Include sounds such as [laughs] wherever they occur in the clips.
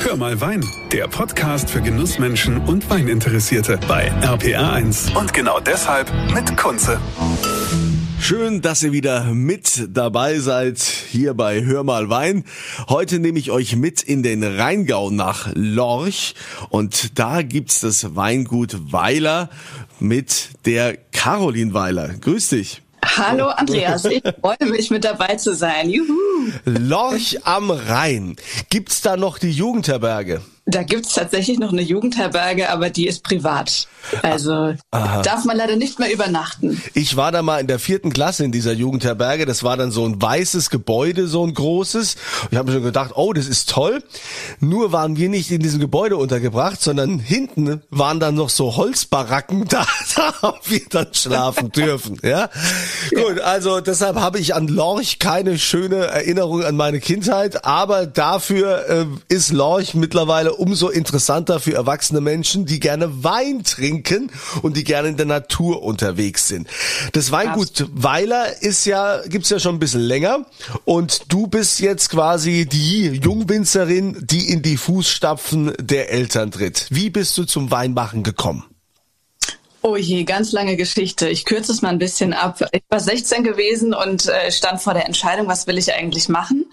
Hör mal Wein, der Podcast für Genussmenschen und Weininteressierte bei RPR1. Und genau deshalb mit Kunze. Schön, dass ihr wieder mit dabei seid hier bei Hör mal Wein. Heute nehme ich euch mit in den Rheingau nach Lorch und da gibt's das Weingut Weiler mit der Caroline Weiler. Grüß dich. Hallo Andreas, ich freue mich mit dabei zu sein. Juhu. Lorch am Rhein. Gibt's da noch die Jugendherberge? Da gibt's tatsächlich noch eine Jugendherberge, aber die ist privat. Also Aha. darf man leider nicht mehr übernachten. Ich war da mal in der vierten Klasse in dieser Jugendherberge. Das war dann so ein weißes Gebäude, so ein großes. Ich habe mir schon gedacht, oh, das ist toll. Nur waren wir nicht in diesem Gebäude untergebracht, sondern hinten waren dann noch so Holzbaracken. Da, [laughs] da haben wir dann schlafen [laughs] dürfen. Ja, gut. Also deshalb habe ich an Lorch keine schöne Erinnerung an meine Kindheit, aber dafür äh, ist Lorch mittlerweile umso interessanter für erwachsene Menschen, die gerne Wein trinken und die gerne in der Natur unterwegs sind. Das Weingut Weiler ist ja, gibt's ja schon ein bisschen länger und du bist jetzt quasi die Jungwinzerin, die in die Fußstapfen der Eltern tritt. Wie bist du zum Weinmachen gekommen? Oh je, ganz lange Geschichte. Ich kürze es mal ein bisschen ab. Ich war 16 gewesen und äh, stand vor der Entscheidung, was will ich eigentlich machen.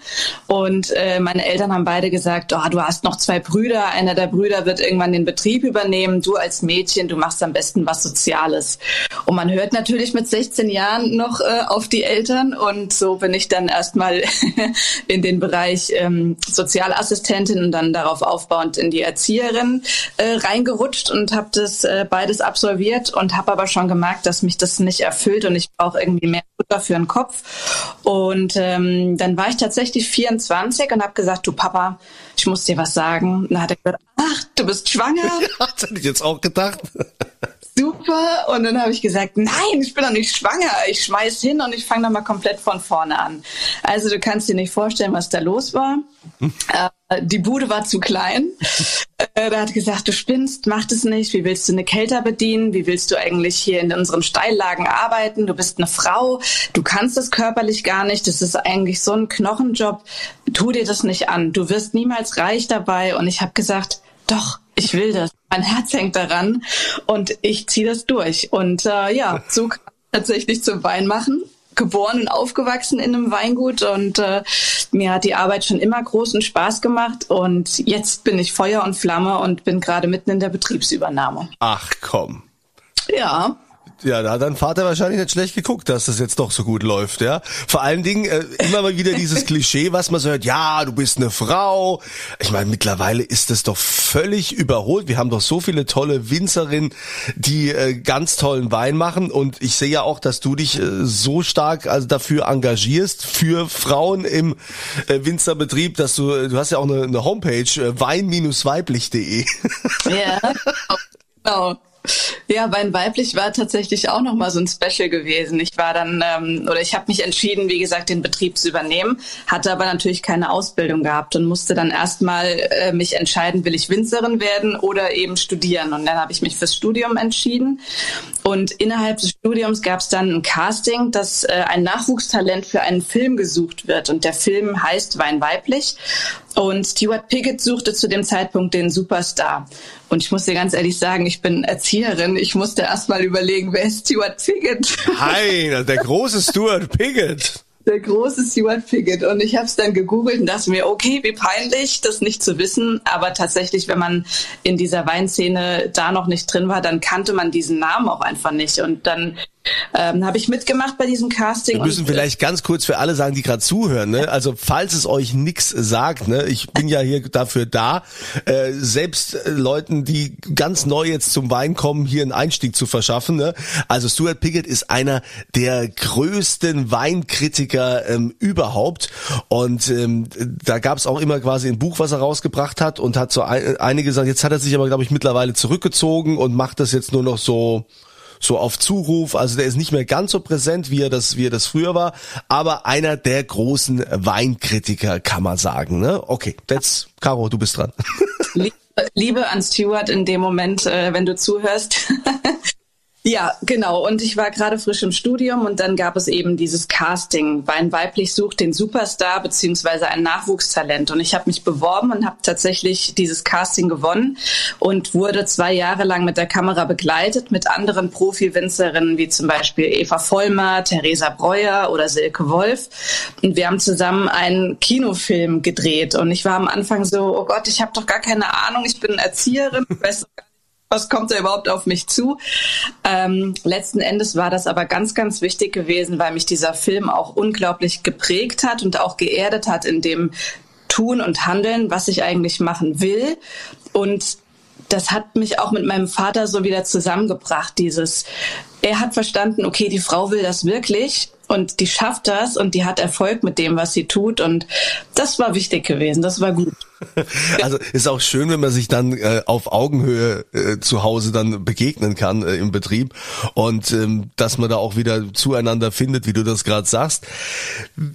Und äh, meine Eltern haben beide gesagt, oh, du hast noch zwei Brüder. Einer der Brüder wird irgendwann den Betrieb übernehmen. Du als Mädchen, du machst am besten was Soziales. Und man hört natürlich mit 16 Jahren noch äh, auf die Eltern. Und so bin ich dann erstmal [laughs] in den Bereich ähm, Sozialassistentin und dann darauf aufbauend in die Erzieherin äh, reingerutscht und habe das äh, beides absolviert studiert und habe aber schon gemerkt, dass mich das nicht erfüllt und ich brauche irgendwie mehr Futter für den Kopf. Und ähm, dann war ich tatsächlich 24 und habe gesagt, du Papa, ich muss dir was sagen. Und dann hat er gesagt, ach, du bist schwanger. [laughs] das hätte ich jetzt auch gedacht. Super. Und dann habe ich gesagt, nein, ich bin doch nicht schwanger. Ich schmeiß hin und ich fange nochmal komplett von vorne an. Also du kannst dir nicht vorstellen, was da los war. Äh, die Bude war zu klein. Äh, da hat gesagt, du spinnst, mach das nicht. Wie willst du eine Kälter bedienen? Wie willst du eigentlich hier in unseren Steillagen arbeiten? Du bist eine Frau. Du kannst das körperlich gar nicht. Das ist eigentlich so ein Knochenjob. Tu dir das nicht an. Du wirst niemals reich dabei. Und ich habe gesagt, doch, ich will das. Mein Herz hängt daran und ich ziehe das durch. Und äh, ja, [laughs] so kam tatsächlich zum Weinmachen. Geboren und aufgewachsen in einem Weingut und äh, mir hat die Arbeit schon immer großen Spaß gemacht und jetzt bin ich Feuer und Flamme und bin gerade mitten in der Betriebsübernahme. Ach komm. Ja. Ja, da hat dein Vater wahrscheinlich nicht schlecht geguckt, dass das jetzt doch so gut läuft, ja. Vor allen Dingen äh, immer mal wieder dieses [laughs] Klischee, was man so hört, ja, du bist eine Frau. Ich meine, mittlerweile ist das doch völlig überholt. Wir haben doch so viele tolle Winzerinnen, die äh, ganz tollen Wein machen und ich sehe ja auch, dass du dich äh, so stark also dafür engagierst für Frauen im äh, Winzerbetrieb, dass du äh, du hast ja auch eine, eine Homepage äh, wein-weiblich.de. Ja. [laughs] Genau. Ja, Wein weiblich war tatsächlich auch noch mal so ein Special gewesen. Ich war dann ähm, oder ich habe mich entschieden, wie gesagt, den Betrieb zu übernehmen, hatte aber natürlich keine Ausbildung gehabt und musste dann erstmal äh, mich entscheiden, will ich Winzerin werden oder eben studieren. Und dann habe ich mich fürs Studium entschieden. Und innerhalb des Studiums gab es dann ein Casting, dass äh, ein Nachwuchstalent für einen Film gesucht wird. Und der Film heißt Wein weiblich. Und Stuart Piggott suchte zu dem Zeitpunkt den Superstar. Und ich muss dir ganz ehrlich sagen, ich bin Erzieherin. Ich musste erst mal überlegen, wer ist Stuart Piggott? Nein, der große Stuart Piggott der große Stuart Piggott. Und ich habe es dann gegoogelt und dachte mir, okay, wie peinlich, das nicht zu wissen. Aber tatsächlich, wenn man in dieser Weinszene da noch nicht drin war, dann kannte man diesen Namen auch einfach nicht. Und dann ähm, habe ich mitgemacht bei diesem Casting. Wir müssen äh, vielleicht ganz kurz für alle sagen, die gerade zuhören. Ne? Also falls es euch nix sagt, ne? ich bin ja hier dafür da, äh, selbst äh, Leuten, die ganz neu jetzt zum Wein kommen, hier einen Einstieg zu verschaffen. Ne? Also Stuart Piggott ist einer der größten Weinkritiker ähm, überhaupt und ähm, da gab es auch immer quasi ein Buch, was er rausgebracht hat und hat so ein, einige gesagt, jetzt hat er sich aber glaube ich mittlerweile zurückgezogen und macht das jetzt nur noch so so auf Zuruf. Also der ist nicht mehr ganz so präsent, wie er das, wie er das früher war, aber einer der großen Weinkritiker, kann man sagen. Ne? Okay, jetzt, Caro, du bist dran. Liebe an Stuart in dem Moment, äh, wenn du zuhörst. Ja, genau. Und ich war gerade frisch im Studium und dann gab es eben dieses Casting. Wein weiblich sucht den Superstar beziehungsweise ein Nachwuchstalent. Und ich habe mich beworben und habe tatsächlich dieses Casting gewonnen und wurde zwei Jahre lang mit der Kamera begleitet mit anderen Profi-Winzerinnen wie zum Beispiel Eva Vollmer, Theresa Breuer oder Silke Wolf. Und wir haben zusammen einen Kinofilm gedreht. Und ich war am Anfang so, oh Gott, ich habe doch gar keine Ahnung, ich bin Erzieherin, weiß was kommt da überhaupt auf mich zu? Ähm, letzten Endes war das aber ganz, ganz wichtig gewesen, weil mich dieser Film auch unglaublich geprägt hat und auch geerdet hat in dem Tun und Handeln, was ich eigentlich machen will. Und das hat mich auch mit meinem Vater so wieder zusammengebracht. Dieses, er hat verstanden, okay, die Frau will das wirklich und die schafft das und die hat Erfolg mit dem, was sie tut. Und das war wichtig gewesen. Das war gut. [laughs] Also ist auch schön, wenn man sich dann äh, auf Augenhöhe äh, zu Hause dann begegnen kann äh, im Betrieb und ähm, dass man da auch wieder zueinander findet, wie du das gerade sagst.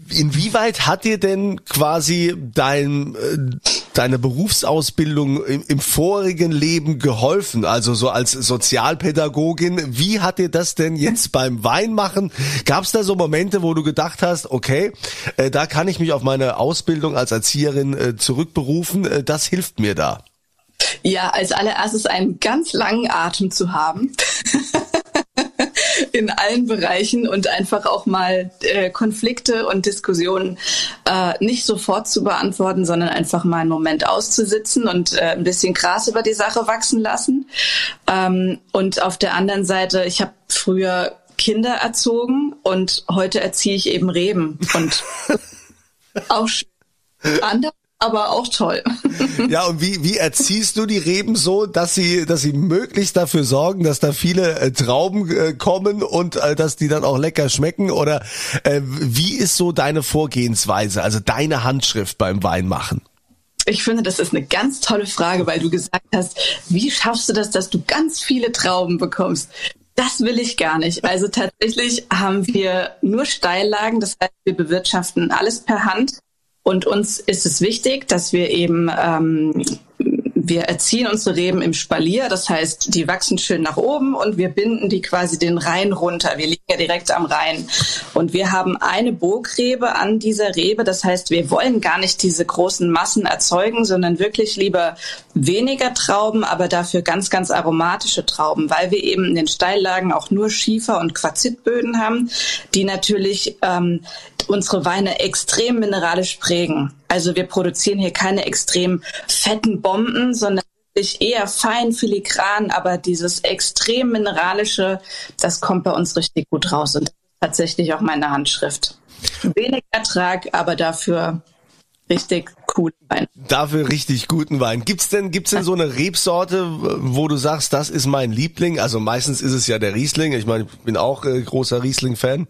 Inwieweit hat dir denn quasi dein äh, deine Berufsausbildung im, im vorigen Leben geholfen? Also so als Sozialpädagogin, wie hat dir das denn jetzt [laughs] beim Weinmachen? Gab es da so Momente, wo du gedacht hast, okay, äh, da kann ich mich auf meine Ausbildung als Erzieherin äh, zurückberufen, äh, das hilft mir da? Ja, als allererstes einen ganz langen Atem zu haben. [laughs] in allen Bereichen und einfach auch mal äh, Konflikte und Diskussionen äh, nicht sofort zu beantworten, sondern einfach mal einen Moment auszusitzen und äh, ein bisschen Gras über die Sache wachsen lassen. Ähm, und auf der anderen Seite, ich habe früher Kinder erzogen und heute erziehe ich eben Reben und [laughs] auch anders aber auch toll. Ja, und wie, wie erziehst du die Reben so, dass sie, dass sie möglichst dafür sorgen, dass da viele äh, Trauben äh, kommen und äh, dass die dann auch lecker schmecken? Oder äh, wie ist so deine Vorgehensweise, also deine Handschrift beim Weinmachen? Ich finde, das ist eine ganz tolle Frage, weil du gesagt hast, wie schaffst du das, dass du ganz viele Trauben bekommst? Das will ich gar nicht. Also tatsächlich haben wir nur Steillagen, das heißt, wir bewirtschaften alles per Hand und uns ist es wichtig, dass wir eben ähm, wir erziehen unsere Reben im Spalier, das heißt, die wachsen schön nach oben und wir binden die quasi den Rhein runter. Wir liegen ja direkt am Rhein. Und wir haben eine Burgrebe an dieser Rebe, das heißt, wir wollen gar nicht diese großen Massen erzeugen, sondern wirklich lieber weniger Trauben, aber dafür ganz, ganz aromatische Trauben, weil wir eben in den Steillagen auch nur Schiefer- und Quarzitböden haben, die natürlich ähm, unsere Weine extrem mineralisch prägen. Also wir produzieren hier keine extrem fetten Bomben, sondern wirklich eher fein filigran, aber dieses extrem mineralische, das kommt bei uns richtig gut raus und tatsächlich auch meine Handschrift. Wenig Ertrag, aber dafür richtig coolen Wein. Dafür richtig guten Wein. Gibt's denn, gibt's denn so eine Rebsorte, wo du sagst, das ist mein Liebling? Also meistens ist es ja der Riesling. Ich meine, ich bin auch äh, großer Riesling-Fan.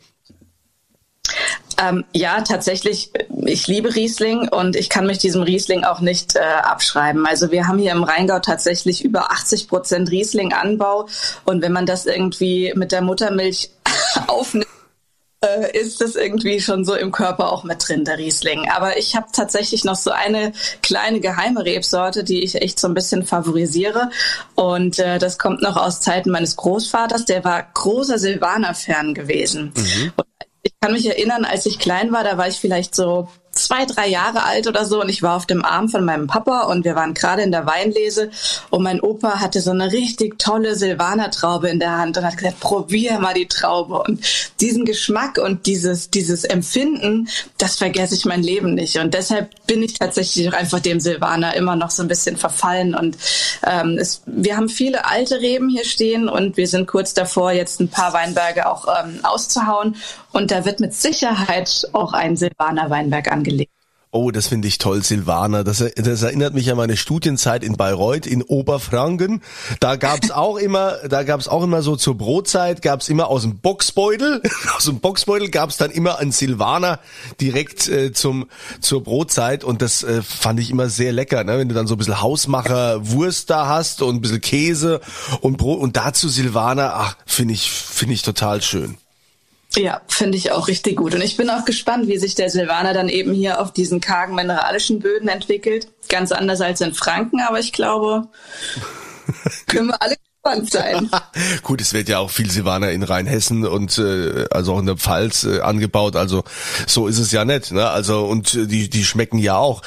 Ähm, ja, tatsächlich, ich liebe Riesling und ich kann mich diesem Riesling auch nicht äh, abschreiben. Also wir haben hier im Rheingau tatsächlich über 80 Prozent Riesling-Anbau und wenn man das irgendwie mit der Muttermilch [laughs] aufnimmt, äh, ist das irgendwie schon so im Körper auch mit drin, der Riesling. Aber ich habe tatsächlich noch so eine kleine geheime Rebsorte, die ich echt so ein bisschen favorisiere. Und äh, das kommt noch aus Zeiten meines Großvaters. Der war großer Silvaner-Fan gewesen. Mhm. Und kann mich erinnern, als ich klein war, da war ich vielleicht so zwei, drei Jahre alt oder so und ich war auf dem Arm von meinem Papa und wir waren gerade in der Weinlese und mein Opa hatte so eine richtig tolle Silvaner-Traube in der Hand und hat gesagt, probier mal die Traube. Und diesen Geschmack und dieses, dieses Empfinden, das vergesse ich mein Leben nicht. Und deshalb bin ich tatsächlich auch einfach dem Silvaner immer noch so ein bisschen verfallen und ähm, es, wir haben viele alte Reben hier stehen und wir sind kurz davor, jetzt ein paar Weinberge auch ähm, auszuhauen und da wird mit Sicherheit auch ein Silvaner Weinberg angelegt. Oh, das finde ich toll, Silvana. Das, das, erinnert mich an meine Studienzeit in Bayreuth in Oberfranken. Da gab's [laughs] auch immer, da gab's auch immer so zur Brotzeit, gab's immer aus dem Boxbeutel, [laughs] aus dem Boxbeutel gab's dann immer ein Silvaner direkt äh, zum zur Brotzeit und das äh, fand ich immer sehr lecker, ne? wenn du dann so ein bisschen Hausmacher Wurst da hast und ein bisschen Käse und Brot und dazu Silvaner, ach, finde ich finde ich total schön. Ja, finde ich auch richtig gut. Und ich bin auch gespannt, wie sich der Silvaner dann eben hier auf diesen kargen mineralischen Böden entwickelt. Ganz anders als in Franken, aber ich glaube, [laughs] können wir alle gespannt sein. [laughs] Gut, es wird ja auch viel Silvaner in Rheinhessen und äh, also auch in der Pfalz äh, angebaut. Also so ist es ja nicht. Ne? Also und äh, die die schmecken ja auch.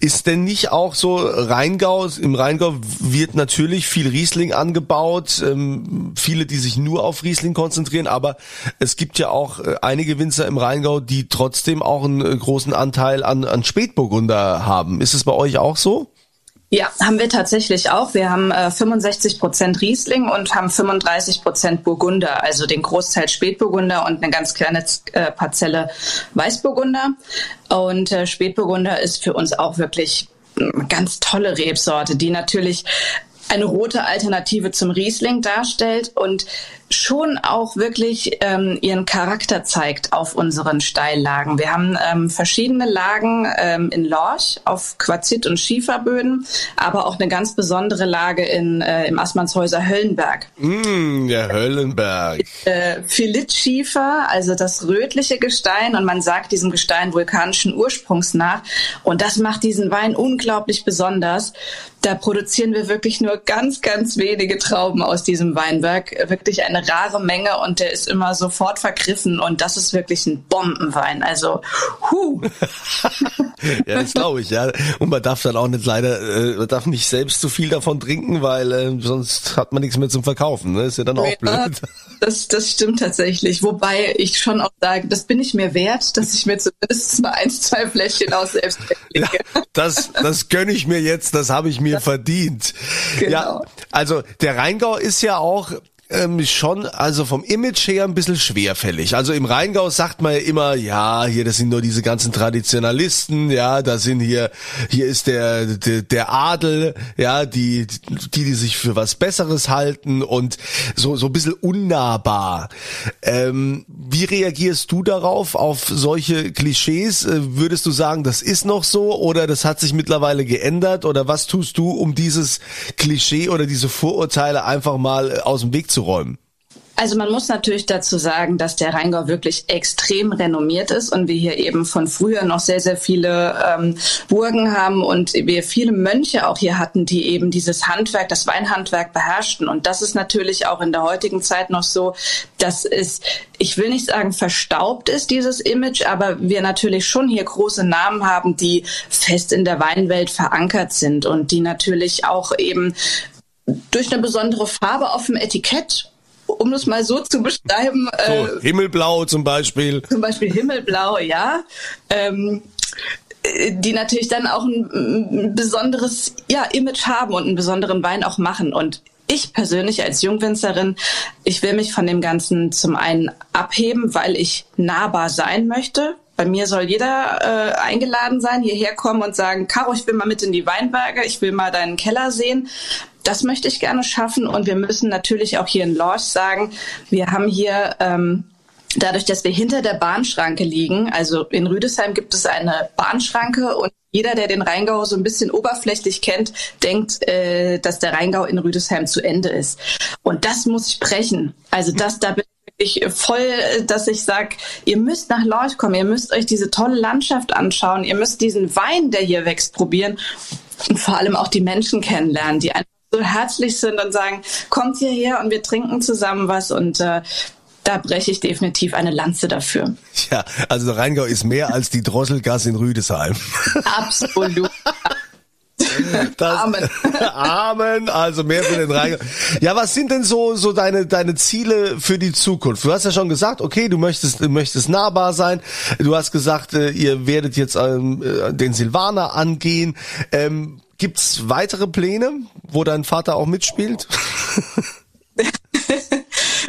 Ist denn nicht auch so Rheingau? Im Rheingau wird natürlich viel Riesling angebaut. Ähm, viele, die sich nur auf Riesling konzentrieren, aber es gibt ja auch äh, einige Winzer im Rheingau, die trotzdem auch einen äh, großen Anteil an an Spätburgunder haben. Ist es bei euch auch so? Ja, haben wir tatsächlich auch. Wir haben äh, 65 Prozent Riesling und haben 35 Prozent Burgunder, also den Großteil Spätburgunder und eine ganz kleine äh, Parzelle Weißburgunder. Und äh, Spätburgunder ist für uns auch wirklich eine ganz tolle Rebsorte, die natürlich eine rote Alternative zum Riesling darstellt und schon auch wirklich ähm, ihren Charakter zeigt auf unseren Steillagen. Wir haben ähm, verschiedene Lagen ähm, in Lorch auf Quarzit- und Schieferböden, aber auch eine ganz besondere Lage in, äh, im Assmannshäuser Höllenberg. Mm, der Höllenberg. Äh, Philitschiefer, also das rötliche Gestein und man sagt diesem Gestein vulkanischen Ursprungs nach und das macht diesen Wein unglaublich besonders. Da produzieren wir wirklich nur ganz, ganz wenige Trauben aus diesem Weinberg. Wirklich eine rare Menge und der ist immer sofort vergriffen und das ist wirklich ein Bombenwein. Also, hu. [laughs] ja, das glaube ich, ja. Und man darf dann auch nicht leider, äh, man darf nicht selbst zu viel davon trinken, weil äh, sonst hat man nichts mehr zum Verkaufen. Ne? Ist ja dann auch ja, blöd. Das, das stimmt tatsächlich. Wobei ich schon auch sage, das bin ich mir wert, dass ich mir zumindest mal eins, zwei Fläschchen aus selbst [laughs] ja, Das, das gönne ich mir jetzt, das habe ich mir verdient. Genau. Ja, also der Rheingau ist ja auch ähm, schon, also vom Image her ein bisschen schwerfällig. Also im Rheingau sagt man ja immer, ja, hier, das sind nur diese ganzen Traditionalisten, ja, da sind hier, hier ist der, der, der Adel, ja, die, die, die sich für was Besseres halten und so, so ein bisschen unnahbar. Ähm, wie reagierst du darauf, auf solche Klischees? Äh, würdest du sagen, das ist noch so oder das hat sich mittlerweile geändert oder was tust du, um dieses Klischee oder diese Vorurteile einfach mal aus dem Weg zu räumen? Also man muss natürlich dazu sagen, dass der Rheingau wirklich extrem renommiert ist und wir hier eben von früher noch sehr, sehr viele ähm, Burgen haben und wir viele Mönche auch hier hatten, die eben dieses Handwerk, das Weinhandwerk beherrschten. Und das ist natürlich auch in der heutigen Zeit noch so, dass es, ich will nicht sagen verstaubt ist, dieses Image, aber wir natürlich schon hier große Namen haben, die fest in der Weinwelt verankert sind und die natürlich auch eben durch eine besondere Farbe auf dem Etikett um es mal so zu beschreiben. So, äh, Himmelblau zum Beispiel. Zum Beispiel Himmelblau, ja. Ähm, die natürlich dann auch ein, ein besonderes ja, Image haben und einen besonderen Wein auch machen. Und ich persönlich als Jungwinzerin, ich will mich von dem Ganzen zum einen abheben, weil ich nahbar sein möchte. Bei mir soll jeder äh, eingeladen sein, hierher kommen und sagen, Caro, ich will mal mit in die Weinberge, ich will mal deinen Keller sehen. Das möchte ich gerne schaffen und wir müssen natürlich auch hier in Lorch sagen, wir haben hier ähm, dadurch, dass wir hinter der Bahnschranke liegen, also in Rüdesheim gibt es eine Bahnschranke und jeder, der den Rheingau so ein bisschen oberflächlich kennt, denkt, äh, dass der Rheingau in Rüdesheim zu Ende ist. Und das muss ich brechen. Also das, da bin ich voll, dass ich sage, ihr müsst nach Lorch kommen, ihr müsst euch diese tolle Landschaft anschauen, ihr müsst diesen Wein, der hier wächst, probieren und vor allem auch die Menschen kennenlernen, die einfach so herzlich sind und sagen, kommt hierher und wir trinken zusammen was und äh, da breche ich definitiv eine Lanze dafür. Ja, also der Rheingau ist mehr als die Drosselgasse in Rüdesheim. Absolut. [laughs] Das, Amen. [laughs] Amen. Also mehr für den Rheingau. Ja, was sind denn so so deine deine Ziele für die Zukunft? Du hast ja schon gesagt, okay, du möchtest du möchtest nahbar sein. Du hast gesagt, äh, ihr werdet jetzt ähm, äh, den Silvaner angehen. Ähm, Gibt's weitere Pläne, wo dein Vater auch mitspielt? [laughs]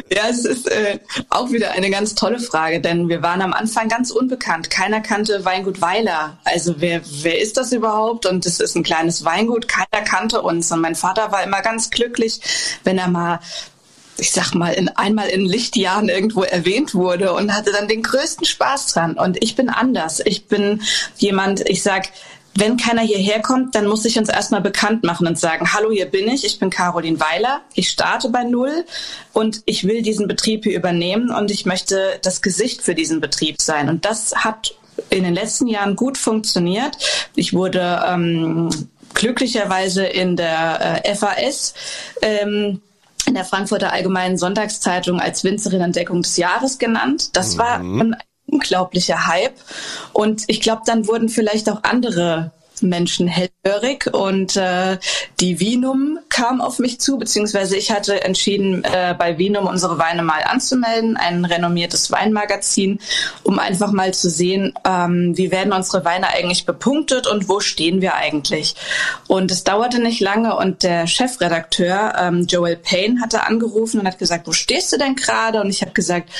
Ja, es ist äh, auch wieder eine ganz tolle Frage, denn wir waren am Anfang ganz unbekannt. Keiner kannte Weingut Weiler. Also wer, wer ist das überhaupt? Und es ist ein kleines Weingut, keiner kannte uns. Und mein Vater war immer ganz glücklich, wenn er mal ich sag mal, in, einmal in Lichtjahren irgendwo erwähnt wurde und hatte dann den größten Spaß dran. Und ich bin anders. Ich bin jemand, ich sag, wenn keiner hierher kommt, dann muss ich uns erstmal bekannt machen und sagen, hallo, hier bin ich, ich bin Caroline Weiler, ich starte bei Null und ich will diesen Betrieb hier übernehmen und ich möchte das Gesicht für diesen Betrieb sein. Und das hat in den letzten Jahren gut funktioniert. Ich wurde ähm, glücklicherweise in der äh, FAS ähm, in der Frankfurter Allgemeinen Sonntagszeitung als Winzerin Entdeckung des Jahres genannt. Das war mhm. ein unglaublicher Hype. Und ich glaube, dann wurden vielleicht auch andere Menschen hellhörig und äh, die Vinum kam auf mich zu, beziehungsweise ich hatte entschieden, äh, bei Vinum unsere Weine mal anzumelden, ein renommiertes Weinmagazin, um einfach mal zu sehen, ähm, wie werden unsere Weine eigentlich bepunktet und wo stehen wir eigentlich. Und es dauerte nicht lange und der Chefredakteur ähm, Joel Payne hatte angerufen und hat gesagt, wo stehst du denn gerade? Und ich habe gesagt,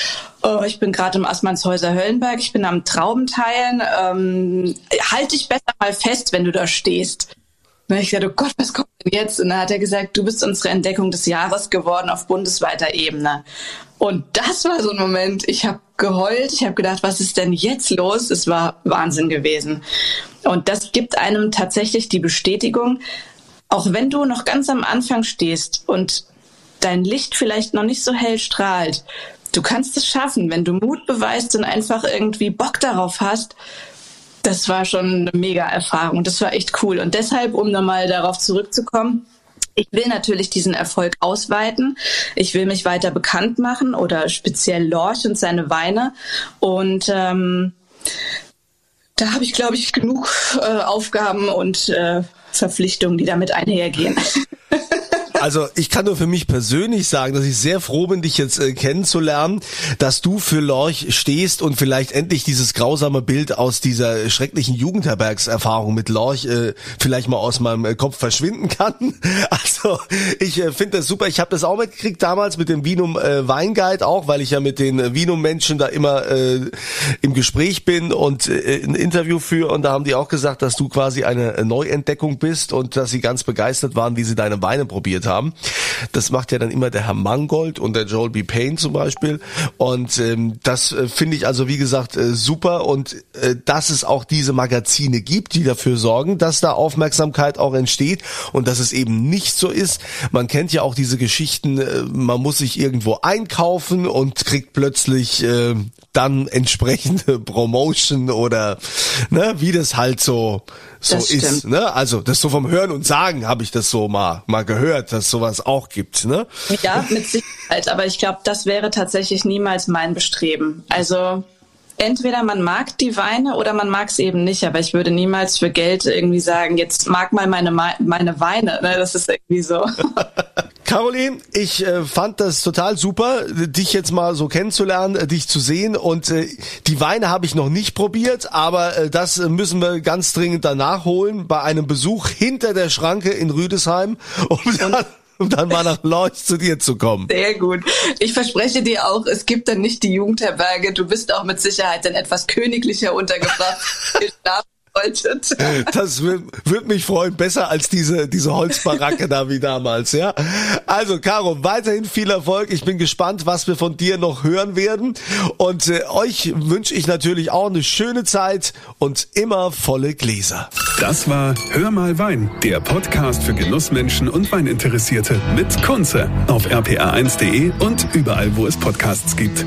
oh, ich bin gerade im Assmannshäuser Höllenberg, ich bin am Traubenteilen, ähm, halt dich besser mal fest, wenn du da stehst. Und ich gesagt, oh Gott, was kommt denn jetzt? Und dann hat er gesagt, du bist unsere Entdeckung des Jahres geworden auf bundesweiter Ebene. Und das war so ein Moment, ich habe geheult, ich habe gedacht, was ist denn jetzt los? Es war Wahnsinn gewesen. Und das gibt einem tatsächlich die Bestätigung, auch wenn du noch ganz am Anfang stehst und dein Licht vielleicht noch nicht so hell strahlt, du kannst es schaffen, wenn du Mut beweist und einfach irgendwie Bock darauf hast. Das war schon eine mega Erfahrung. Das war echt cool. Und deshalb, um nochmal darauf zurückzukommen, ich will natürlich diesen Erfolg ausweiten. Ich will mich weiter bekannt machen oder speziell Lorch und seine Weine. Und ähm, da habe ich, glaube ich, genug äh, Aufgaben und äh, Verpflichtungen, die damit einhergehen. [laughs] Also ich kann nur für mich persönlich sagen, dass ich sehr froh bin, dich jetzt äh, kennenzulernen, dass du für Lorch stehst und vielleicht endlich dieses grausame Bild aus dieser schrecklichen Jugendherbergserfahrung mit Lorch äh, vielleicht mal aus meinem äh, Kopf verschwinden kann. [laughs] Also ich äh, finde das super. Ich habe das auch mitgekriegt damals mit dem Vinum äh, Weinguide auch, weil ich ja mit den Vinum Menschen da immer äh, im Gespräch bin und äh, ein Interview führe und da haben die auch gesagt, dass du quasi eine Neuentdeckung bist und dass sie ganz begeistert waren, wie sie deine Weine probiert haben. Das macht ja dann immer der Herr Mangold und der Joel B. Payne zum Beispiel. Und ähm, das äh, finde ich also wie gesagt äh, super und äh, dass es auch diese Magazine gibt, die dafür sorgen, dass da Aufmerksamkeit auch entsteht und dass es eben nicht so ist. Man kennt ja auch diese Geschichten, äh, man muss sich irgendwo einkaufen und kriegt plötzlich äh, dann entsprechende [laughs] Promotion oder ne, wie das halt so so das ist. Ne? Also das so vom Hören und Sagen habe ich das so mal mal gehört, dass sowas auch gibt. Ne? Ja, mit Sicherheit. Aber ich glaube, das wäre tatsächlich niemals mein Bestreben. Also entweder man mag die Weine oder man mag es eben nicht. Aber ich würde niemals für Geld irgendwie sagen, jetzt mag mal meine meine Weine. Ne? Das ist irgendwie so. [laughs] Caroline, ich äh, fand das total super, dich jetzt mal so kennenzulernen, äh, dich zu sehen. Und äh, die Weine habe ich noch nicht probiert, aber äh, das müssen wir ganz dringend danach holen bei einem Besuch hinter der Schranke in Rüdesheim. [laughs] Um dann um dann mal nach Lorch zu dir zu kommen. Sehr gut. Ich verspreche dir auch, es gibt dann nicht die Jugendherberge. Du bist auch mit Sicherheit dann etwas königlicher untergebracht. [laughs] bedeutet. [laughs] Das würde mich freuen, besser als diese, diese Holzbaracke da wie damals, ja. Also, Caro, weiterhin viel Erfolg. Ich bin gespannt, was wir von dir noch hören werden. Und äh, euch wünsche ich natürlich auch eine schöne Zeit und immer volle Gläser. Das war Hör mal Wein, der Podcast für Genussmenschen und Weininteressierte mit Kunze auf rpa1.de und überall, wo es Podcasts gibt.